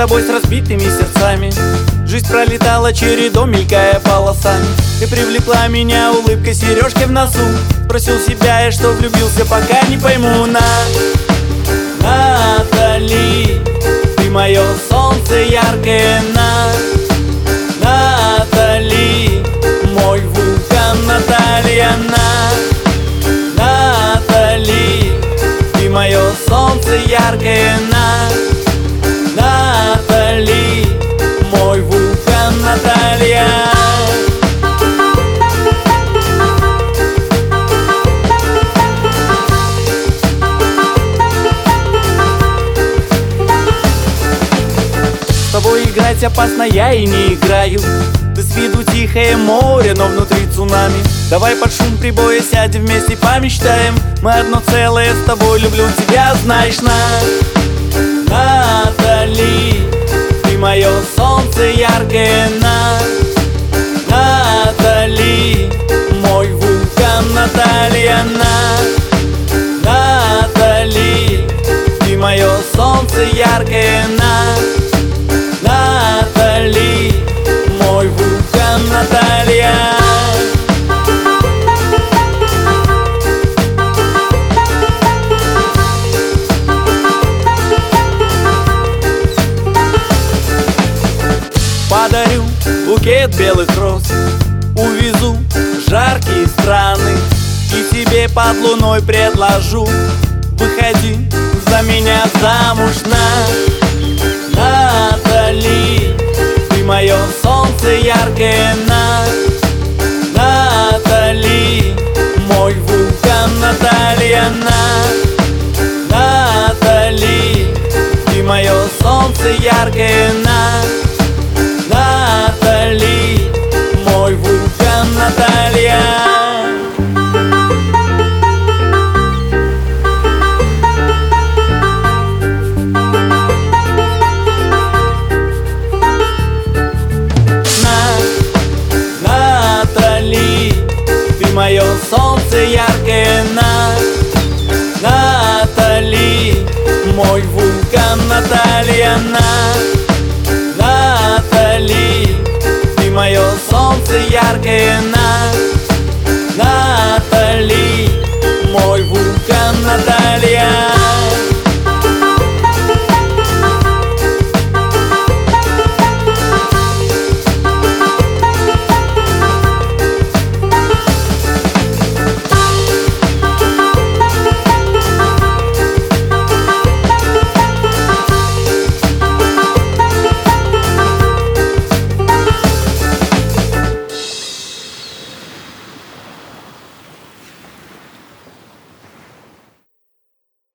тобой с разбитыми сердцами. Жизнь пролетала чередом, мелькая полосами. Ты привлекла меня улыбкой, сережкой в носу. Спросил себя я, что влюбился, пока не пойму. На, Натали, играть опасно, я и не играю. Ты с виду тихое море, но внутри цунами. Давай под шум прибоя сядем вместе помечтаем. Мы одно целое с тобой, люблю тебя, знаешь, на Натали, ты мое солнце яркое, на Натали, мой вулкан Наталья, на Натали, ты мое солнце яркое, на букет белых роз. Увезу в жаркие страны И тебе под луной предложу. Выходи за меня замуж на Натали. Ты мое солнце яркое на Натали. Мой вулкан Наталья на Натали. Ты мое солнце яркое на Наталья на Натали, ты мое солнце яркое на